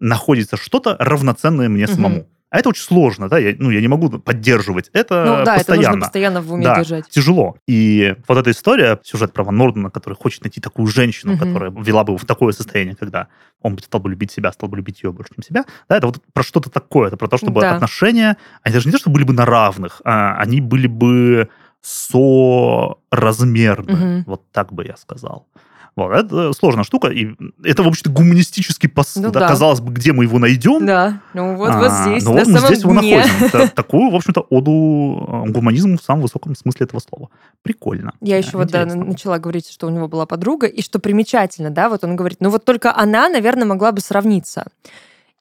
находится что-то равноценное мне самому. А это очень сложно, да, я, ну, я не могу поддерживать это Ну да, это постоянно нужно постоянно в уме Да. держать. тяжело. И вот эта история, сюжет про Ван Нордена, который хочет найти такую женщину, Мгм. которая вела бы его в такое состояние, когда он стал бы любить себя, стал бы любить ее больше, чем себя. Да, это вот про что-то такое, это про то, чтобы Да. отношения, они даже не то, что были бы на равных, а они были бы соразмерны. Мгм. Вот так бы я сказал. Вот, это сложная штука, и это, в общем-то, гуманистический посыл. Ну да, да. Казалось бы, где мы его найдем? Да, ну вот, вот А, здесь, ну на вот мы здесь его дне. находим. Это такую, в общем-то, оду э, гуманизму в самом высоком смысле этого слова. Прикольно. Я еще вот да, начала говорить, что у него была подруга, и что примечательно, да, вот он говорит, ну вот только она, наверное, могла бы сравниться.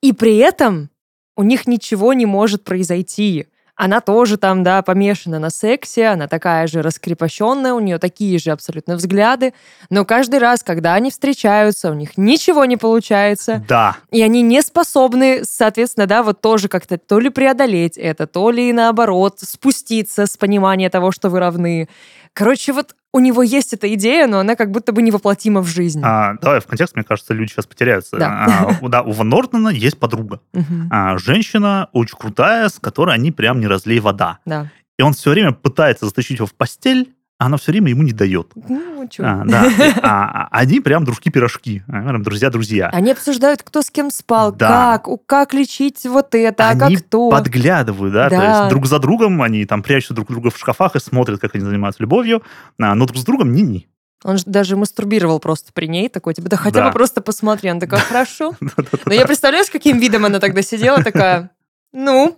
И при этом у них ничего не может произойти. Она тоже там, да, помешана на сексе, она такая же раскрепощенная, у нее такие же абсолютно взгляды, но каждый раз, когда они встречаются, у них ничего не получается, Да, и они не способны, соответственно, да, вот тоже как-то то ли преодолеть это, то ли наоборот спуститься с понимания того, что вы равны. Короче, вот у него есть эта идея, но она как будто бы невоплотима в жизнь. а, давай в контекст, мне кажется, люди сейчас потеряются. Да. А, у- да, у Ван Нортона есть подруга. Мгм. А, женщина очень крутая, с которой они прям не разлей вода. Да. И он все время пытается затащить его в постель, она все время ему не дает. Ну, чё. А, да. А, а они прям дружки-пирожки. а, Прям друзья-друзья. Они обсуждают, кто с кем спал, Да. как, как лечить вот это, а они как то. подглядывают, да, то Да. есть друг за другом, они там прячут друг друга в шкафах и смотрят, как они занимаются любовью, а, но друг с другом ни-ни. Он же даже мастурбировал просто при ней, такой, типа, да хотя Да. бы просто посмотри. Она такая, хорошо. Но я представляю, с каким видом она тогда сидела, такая, ну,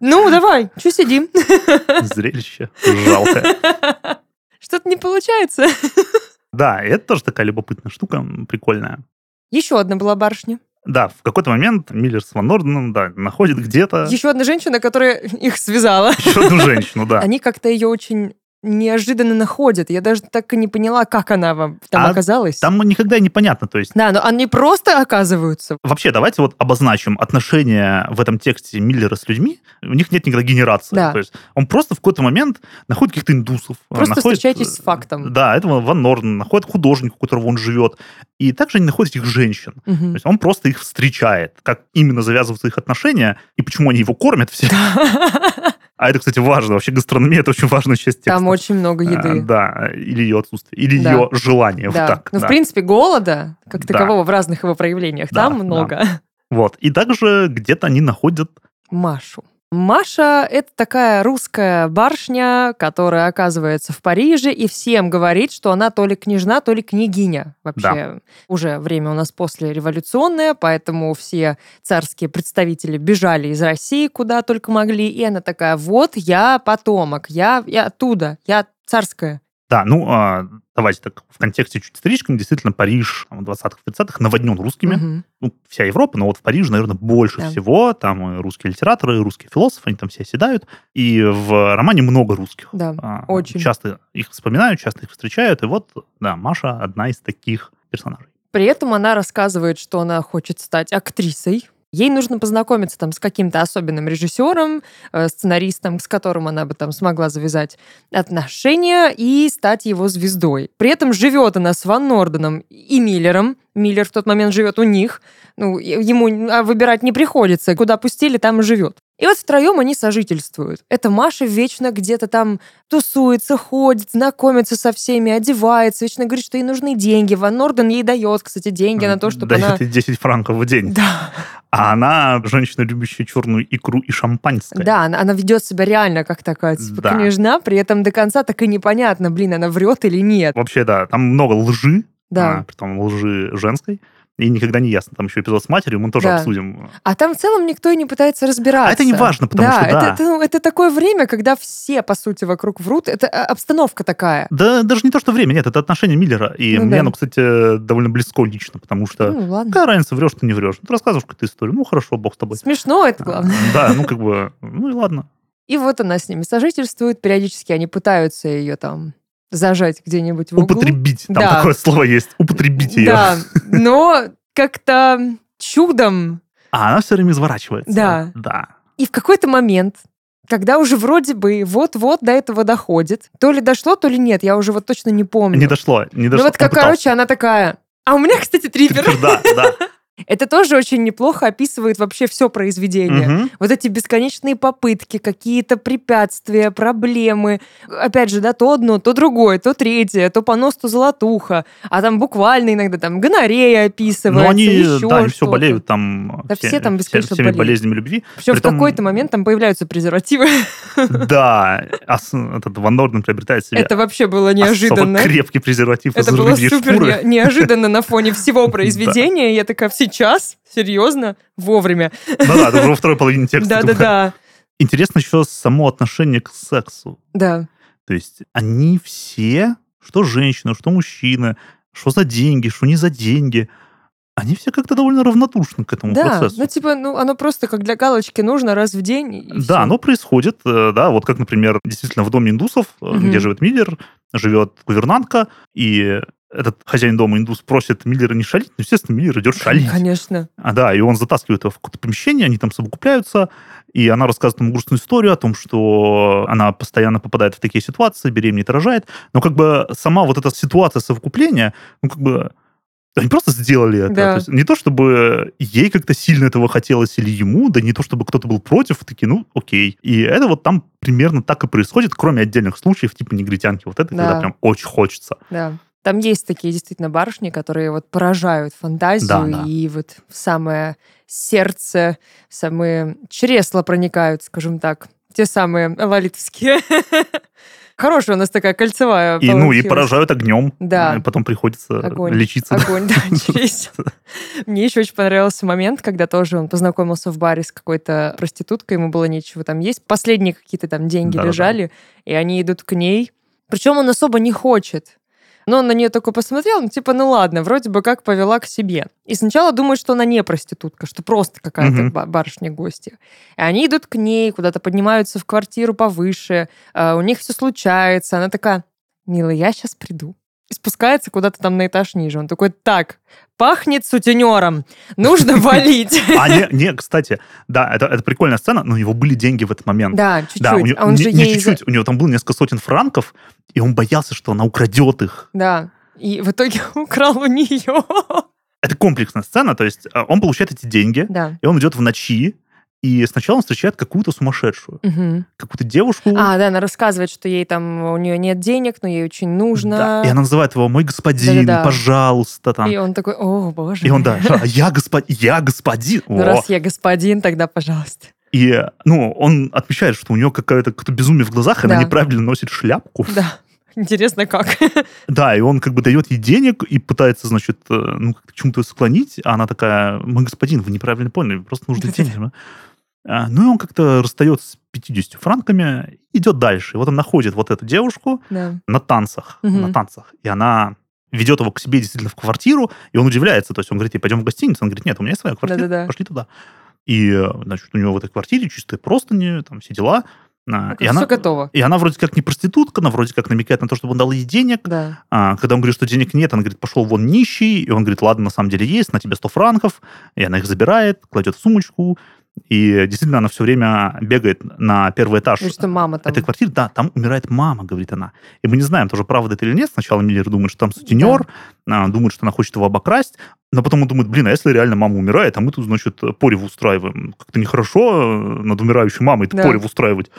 ну, давай, что сидим? Зрелище жалкое. Что-то не получается. Да, это тоже такая любопытная штука, прикольная. Еще одна была барышня. Да, в какой-то момент Миллер с Ван Норденом, да, находит где-то Еще одна женщина, которая их связала. еще одну женщину, да. Они как-то ее очень неожиданно находят. Я даже так и не поняла, как она вам там А оказалась. Там никогда не понятно, то есть Да, но они просто оказываются. Вообще, давайте вот обозначим отношения в этом тексте Миллера с людьми. У них нет никогда генерации. Да. То есть он просто в какой-то момент находит каких-то индусов. Просто находит, встречайтесь с э, фактом. Да, этого Ван Норден, находит художника, у которого он живет. И также они находят этих женщин. То Мгм. есть он просто их встречает. Как именно завязываются их отношения и почему они его кормят все. А это, кстати, важно. Вообще гастрономия – это очень важная часть текста. Там очень много А, еды. Да, или ее отсутствие, или Да. ее желание. Вот Да. так. Ну, да. в принципе, голода, как Да. такового, в разных его проявлениях, Да, там да. много. Вот. И также где-то они находят Машу. Маша — это такая русская барышня, которая оказывается в Париже и всем говорит, что она то ли княжна, то ли княгиня. Вообще уже время у нас послереволюционное, поэтому все царские представители бежали из России куда только могли, и она такая, вот я потомок, я, я оттуда, я царская. Да, ну, а, давайте так в контексте чуть историческом. Действительно, Париж в 20-х, 30-х наводнен русскими. Мгм. Ну, вся Европа, но вот в Париже, наверное, больше Да. всего. Там и русские литераторы, и русские философы, они там все оседают. И в романе много русских. Да, А, очень. Часто их вспоминают, часто их встречают. И вот, да, Маша одна из таких персонажей. При этом она рассказывает, что она хочет стать актрисой. Ей нужно познакомиться там с каким-то особенным режиссером, э, сценаристом, с которым она бы там смогла завязать отношения и стать его звездой. При этом живет она с Ван Норденом и Миллером. Миллер в тот момент живет у них. Ну, ему а, выбирать не приходится. Куда пустили, там и живет. И вот втроем они сожительствуют. Это Маша вечно где-то там тусуется, ходит, знакомится со всеми, одевается, вечно говорит, что ей нужны деньги. Ван Норден ей дает, кстати, деньги на то, чтобы Дает она... ей 10 франков в день. Да, А она женщина, любящая черную икру и шампанское. да, она, она ведет себя реально как такая, типа, Да. княжна, при этом до конца так и непонятно, блин, она врет или нет. Вообще, да, там много лжи, Да. а, притом лжи женской, и никогда не ясно. Там еще эпизод с матерью, мы тоже Да. обсудим. А там в целом никто и не пытается разбираться. А это не важно, потому да, что это, да. Это, ну, это такое время, когда все, по сути, вокруг врут. Это а, обстановка такая. Да, даже не то, что время, нет, это отношение Миллера. И Ну мне да. оно, кстати, довольно близко лично, потому что Ну, ладно. какая разница, врешь ты не врешь. Ты рассказываешь какую-то историю, ну хорошо, бог с тобой. Смешно это главное. Да, ну как бы, ну и ладно. И вот она с ними сожительствует, периодически они пытаются ее там зажать где-нибудь в углу. Употребить, там Да. такое слово есть, употребить ее. Да, но как-то чудом А она все время изворачивается. Да. Да. И в какой-то момент, когда уже вроде бы вот-вот до этого доходит, то ли дошло, то ли нет, я уже вот точно не помню. Не дошло, не ну дошло. вот, Он как, короче, она такая... А у меня, кстати, трипер. Да, да. Это тоже очень неплохо описывает вообще все произведение. Мгм. Вот эти бесконечные попытки, какие-то препятствия, проблемы. Опять же, да, то одно, то другое, то третье, то понос, то золотуха. А там буквально иногда там гонорея описывается, Но они, еще да, они все болеют там Да все там бесконечно всеми болеют. болезнями любви. Причем Притом- в какой-то момент там появляются презервативы. Да, этот Ван Норден приобретает себе Это вообще было неожиданно. крепкий презерватив Это было супер неожиданно на фоне всего произведения. Я такая, сейчас? Серьезно? Вовремя. Ну да, это уже во второй половине текста. Да-да-да. Интересно еще само отношение к сексу. Да. То есть они все, что женщины, что мужчины, что за деньги, что не за деньги, они все как-то довольно равнодушны к этому Да, процессу. ну типа, ну оно просто как для галочки нужно раз в день. Да, всё. оно происходит, э, да, вот как, например, действительно в доме индусов, Мгм. где живет Миллер, живет гувернантка, и этот хозяин дома индус просит Миллера не шалить, но, естественно, Миллер идет шалить. Конечно. А, да, и он затаскивает ее в какое-то помещение, они там совокупляются, и она рассказывает ему грустную историю о том, что она постоянно попадает в такие ситуации, беременеет, рожает. Но как бы сама вот эта ситуация совокупления, ну как бы Они просто сделали это. Да. То есть не то, чтобы ей как-то сильно этого хотелось или ему, да не то, чтобы кто-то был против, такие, ну, окей. И это вот там примерно так и происходит, кроме отдельных случаев, типа негритянки. Вот это Да. когда прям очень хочется. Да. Там есть такие действительно барышни, которые вот поражают фантазию Да, да. и вот в самое сердце, в самые чресла проникают, скажем так. Те самые лолитовские. Хорошая у нас такая кольцевая И, ну, и поражают огнем. Да. И потом приходится Огонь. лечиться. Огонь, да, через. Мне еще очень понравился момент, когда тоже он познакомился в баре с какой-то проституткой, ему было нечего там есть. Последние какие-то там деньги лежали, и они идут к ней. Причем он особо не хочет. Но он на нее только посмотрел, ну, типа, ну ладно, вроде бы как повела к себе. И сначала думает, что она не проститутка, что просто какая-то ба- барышня-гостья. И они идут к ней, куда-то поднимаются в квартиру повыше, а, у них все случается. Она такая, милый, я сейчас приду. Спускается куда-то там на этаж ниже. Он такой, так, пахнет сутенером, нужно валить. А, не, не, кстати, да, это, это прикольная сцена, но у него были деньги в этот момент. Да, чуть-чуть. Да, у него, А он не, же не ей... за- чуть-чуть, у него там было несколько сотен франков, и он боялся, что она украдет их. Да. И в итоге украл у нее. Это комплексная сцена, то есть э, он получает эти деньги, Да. и он идет в ночи, и сначала он встречает какую-то сумасшедшую, Мгм. какую-то девушку. А, да, она рассказывает, что ей там, у нее нет денег, но ей очень нужно. Да, и она называет его «мой господин», Да-да-да. «пожалуйста», там. И он такой, о, боже. И он, да, «А я, господ... я господин. Ну, О. раз я господин, тогда пожалуйста. И, ну, он отмечает, что у нее какое-то какое-то безумие в глазах, и Да. она неправильно носит шляпку. Да. Интересно, как. Да, и он как бы дает ей денег и пытается, значит, э, ну, к чему-то склонить, а она такая, мой господин, вы неправильно поняли, просто нужны деньги. Да». А, Ну, и он как-то расстается с 50 франками, идет дальше. И вот он находит вот эту девушку Да. на танцах, Мгм. на танцах, и она ведет его к себе действительно в квартиру, и он удивляется, то есть он говорит, пойдем в гостиницу, он говорит, нет, у меня есть своя квартира, Да-да-да. пошли туда. И, значит, у него в этой квартире чистые простыни, там все дела. А, и, Все она, готово. и она вроде как не проститутка, она вроде как намекает на то, чтобы он дал ей денег, Да. а, когда он говорит, что денег нет, он говорит, пошел вон нищий, и он говорит, ладно, на самом деле есть, на тебе 100 франков, и она их забирает, кладет в сумочку, и действительно она все время бегает на первый этаж что мама там. этой квартиры, да, там умирает мама, говорит она. И мы не знаем, тоже правда это или нет. Сначала Миллер думает, что там сутенер, а, думает, что она хочет его обокрасть, но потом он думает, блин, а если реально мама умирает, а мы тут, значит, порев устраиваем. Как-то нехорошо э, над умирающей мамой это Да. порев устраивать.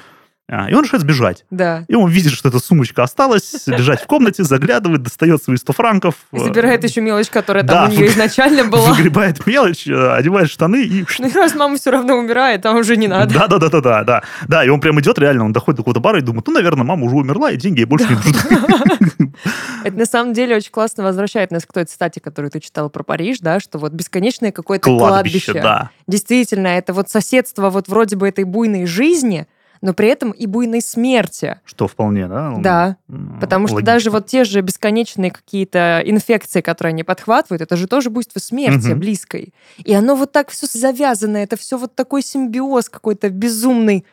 А, И он решает сбежать. Да. И он видит, что эта сумочка осталась, лежать в комнате, заглядывает, достает свои 100 франков. И забирает еще мелочь, которая Да, там у нее изначально была. Выгребает мелочь, э, одевает штаны и... Ну, и раз мама все равно умирает, там уже не надо. Да, да, да, да, да, да. Да, и он прям идет, реально, он доходит до какого-то бара и думает, ну, наверное, мама уже умерла, и деньги ей больше не нужны. Это на самом деле очень классно возвращает нас к той цитате, которую ты читала про Париж, да, что вот бесконечное какое-то Кладбище, кладбище. да. Действительно, это вот соседство вот вроде бы этой буйной жизни, но при этом и буйной смерти. Что вполне, да? Да, м, Потому что логично. даже вот те же бесконечные какие-то инфекции, которые они подхватывают, это же тоже буйство смерти Мгм. близкой. И оно вот так все завязано, это все вот такой симбиоз какой-то безумный,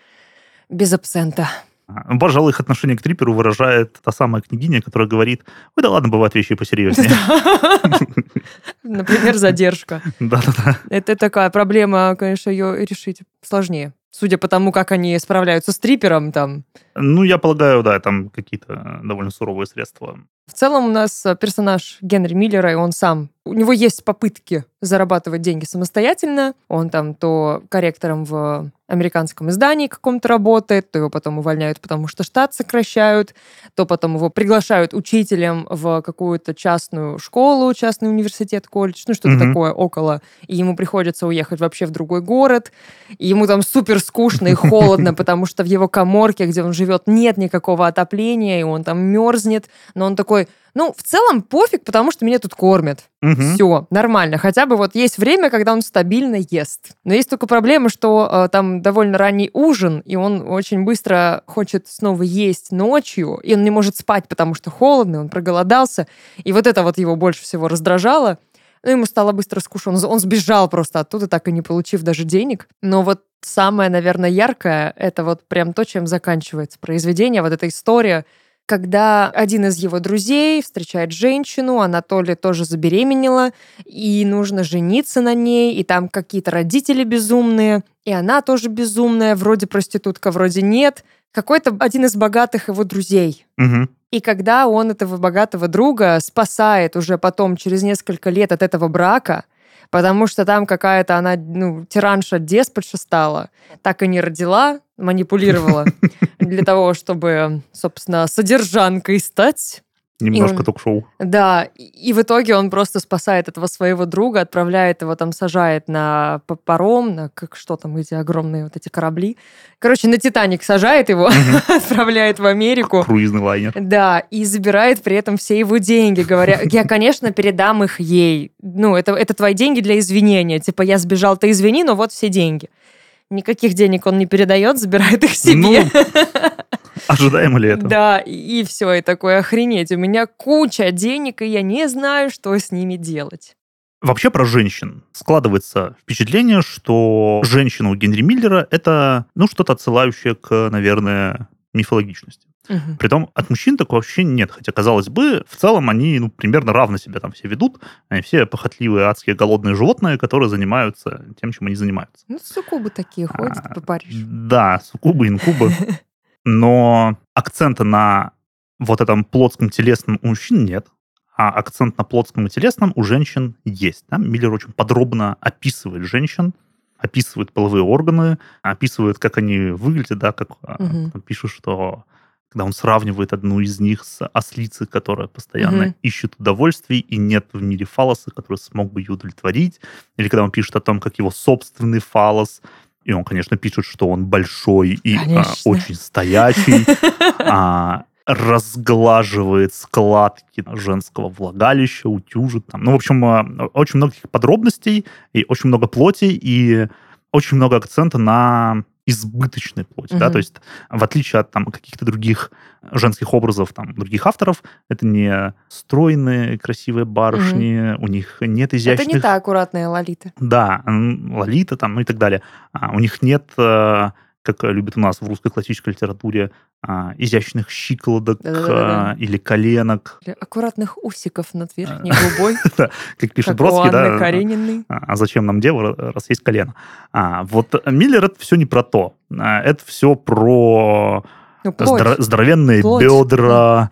без абсента. А, Пожалуй, их отношение к триперу выражает та самая княгиня, которая говорит, ой, да ладно, бывают вещи посерьезнее. Например, задержка. Да-да-да. Это такая проблема, конечно, ее решить сложнее. Судя по тому, как они справляются с трипером, там. Ну, я полагаю, да, там какие-то довольно суровые средства. В целом у нас э, персонаж Генри Миллера, и он сам... У него есть попытки зарабатывать деньги самостоятельно. Он там то корректором в американском издании каком-то работает, то его потом увольняют, потому что штат сокращают, то потом его приглашают учителем в какую-то частную школу, частный университет, колледж, ну что-то Мгм. такое около. И ему приходится уехать вообще в другой город. И ему там супер скучно и холодно, потому что в его коморке, где он живет, нет никакого отопления, и он там мерзнет. Но он такой, ну, в целом пофиг, потому что меня тут кормят. Мгм. Все, нормально. Хотя бы вот есть время, когда он стабильно ест. Но есть только проблема, что э, там довольно ранний ужин, и он очень быстро хочет снова есть ночью, и он не может спать, потому что холодно, он проголодался. И вот это вот его больше всего раздражало. Ну, ему стало быстро скучно. Он, он сбежал просто оттуда, так и не получив даже денег. Но вот самое, наверное, яркое, это вот прям то, чем заканчивается произведение, вот эта история, когда один из его друзей встречает женщину, она то ли тоже забеременела, и нужно жениться на ней, и там какие-то родители безумные, и она тоже безумная, вроде проститутка, вроде нет. Какой-то один из богатых его друзей. Мгм. И когда он этого богатого друга спасает уже потом, через несколько лет от этого брака, потому что там какая-то она, ну, тиранша, деспотша стала, так и не родила, манипулировала для того, чтобы, собственно, содержанкой стать. Немножко он- ток-шоу. Да, и и в итоге он просто спасает этого своего друга, отправляет его там, сажает на паром, на как что там, эти огромные вот эти корабли. Короче, на Титаник сажает его, отправляет в Америку. Круизный лайнер. Да, и забирает при этом все его деньги, говоря, я, конечно, передам их ей. Ну, это, это твои деньги для извинения. Типа, я сбежал, ты извини, но вот все деньги. Никаких денег он не передает, забирает их себе. Ожидаемо ли это? Да, и все, и такое охренеть. У меня куча денег, и я не знаю, что с ними делать. Вообще про женщин складывается впечатление, что женщина у Генри Миллера это, ну, что-то отсылающее к, наверное, мифологичности. Мгм. Притом от мужчин такого вообще нет. Хотя, казалось бы, в целом они ну, примерно равно себя там все ведут. Они все похотливые, адские, голодные животные, которые занимаются тем, чем они занимаются. Ну, суккубы такие ходят А, по Парижу. Да, суккубы, инкубы. Но акцента на вот этом плотском телесном у мужчин нет, а акцент на плотском и телесном у женщин есть. Да? Миллер очень подробно описывает женщин, описывает половые органы, описывает, как они выглядят, да, как а, там пишут, что когда он сравнивает одну из них с ослицей, которая постоянно Мгм. ищет удовольствий, и нет в мире фалоса, который смог бы ее удовлетворить. Или когда он пишет о том, как его собственный фалос, и он, конечно, пишет, что он большой и а, очень стоячий, а, разглаживает складки женского влагалища, утюжит. Там. Ну, в общем, а, очень много подробностей, и очень много плоти, и очень много акцента на избыточной плоти, да, Мгм. то есть в отличие от там каких-то других женских образов, там, других авторов, это не стройные, красивые барышни, у них нет Это изящных... не та аккуратная Лолита. Да, Лолита там, ну и так далее. А, у них нет, э, как любят у нас в русской классической литературе, а, изящных щиколоток Да-да-да-да. а, или коленок, Для аккуратных усиков над А. верхней губой, как пишет Бродский, да, Карениной. а а зачем нам дева, раз есть колено? А, вот Миллер это все не про то. Это все про Ну, здоро- здоровенные бедра,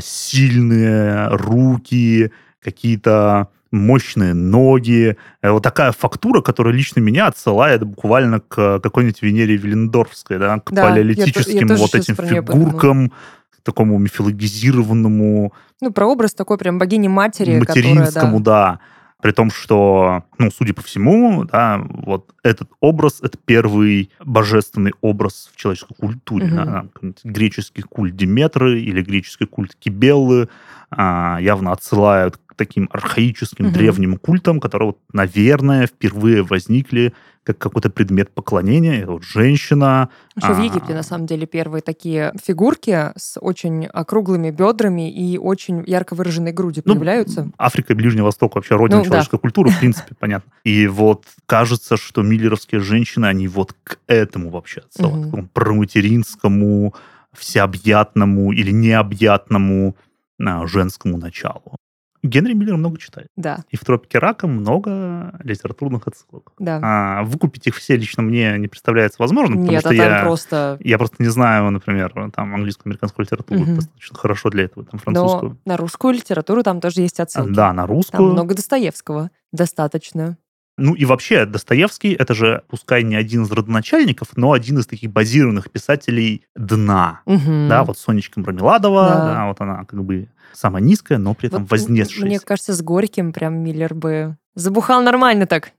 сильные руки, какие-то мощные ноги. Э, Вот такая фактура, которая лично меня отсылает буквально к какой-нибудь Венере Виллендорфской, да, к Да, я то- я палеолитическим тоже вот этим фигуркам, к такому мифологизированному, Ну, про образ такой прям богини-матери, которая, материнскому, да. да. При том, что, ну, судя по всему, да, вот этот образ, это первый божественный образ в человеческой культуре. Мгм. да, греческий культ Диметры или греческий культ Кибеллы а, явно отсылают таким архаическим Мгм. древним культам, которые, вот, наверное, впервые возникли как какой-то предмет поклонения. Вот женщина. Еще в а, Египте, на самом деле, первые такие фигурки с очень округлыми бедрами и очень ярко выраженной грудью Ну, появляются. Африка и Ближний Восток вообще родина Ну, да. человеческой культуры, в принципе, понятно. И вот кажется, что миллеровские женщины, они вот к этому вообще отсылают, Мгм. к проматеринскому, всеобъятному или необъятному а, женскому началу. Генри Миллер много читает. Да, И в «Тропике рака» много литературных отсылок. да. А, выкупить их все лично мне не представляется возможным, потому Нет, что а там я, просто... я просто не знаю, например, там английскую, американскую литературу Мгм. достаточно хорошо для этого, там Но французскую. на русскую литературу там тоже есть отсылки. Да, на Там русскую. много Достоевского. Достаточно. Ну и вообще, Достоевский, это же, пускай не один из родоначальников, но один из таких базированных писателей дна. Мгм. Да, вот Сонечка Мармеладова, Да. да. вот она как бы самая низкая, но при этом Вот вознесшаяся. Мне кажется, с Горьким прям Миллер бы забухал нормально так.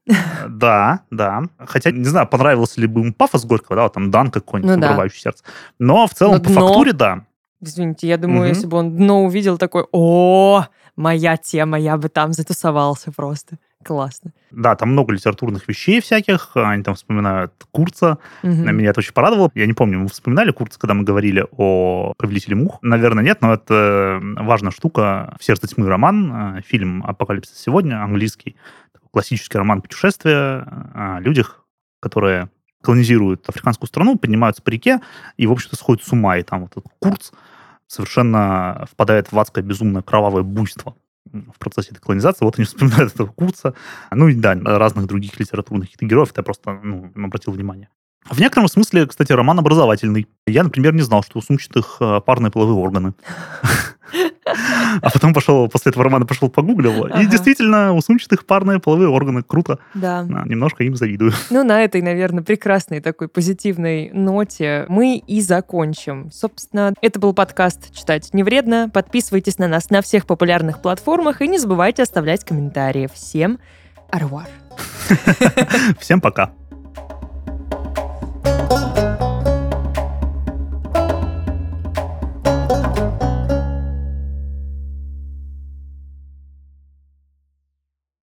Да, да. Хотя, не знаю, понравился ли бы ему пафос Горького, да, вот там Дан какой-нибудь, Ну да. обрывающий сердце. Но в целом Но по дно- фактуре, да. Извините, я думаю, Мгм. если бы он дно увидел, такой, о, моя тема, я бы там затусовался просто. Классно. Да, там много литературных вещей всяких. Они там вспоминают Курца. На Меня это очень порадовало. Я не помню, мы вспоминали Курца, когда мы говорили о «Повелителе мух». Наверное, нет, но это важная штука. «В сердце тьмы» роман, э, фильм «Апокалипсис сегодня», английский. Такой классический роман путешествия о людях, которые колонизируют африканскую страну, поднимаются по реке и, в общем-то, сходят с ума. И там вот этот Курц, совершенно впадает в адское безумное кровавое буйство в процессе этой колонизации. Вот они вспоминают этого Курца. Ну и да, разных других литературных героев. Это я просто ну, обратил внимание. В некотором смысле, кстати, роман образовательный. Я, например, не знал, что у сумчатых э, парные половые органы. А потом пошел, после этого романа пошел погуглил. И действительно, у сумчатых парные половые органы. Круто. Да. Немножко им завидую. Ну, на этой, наверное, прекрасной такой позитивной ноте мы и закончим. Собственно, это был подкаст «Читать не вредно». Подписывайтесь на нас на всех популярных платформах и не забывайте оставлять комментарии. Всем арвар. Всем пока.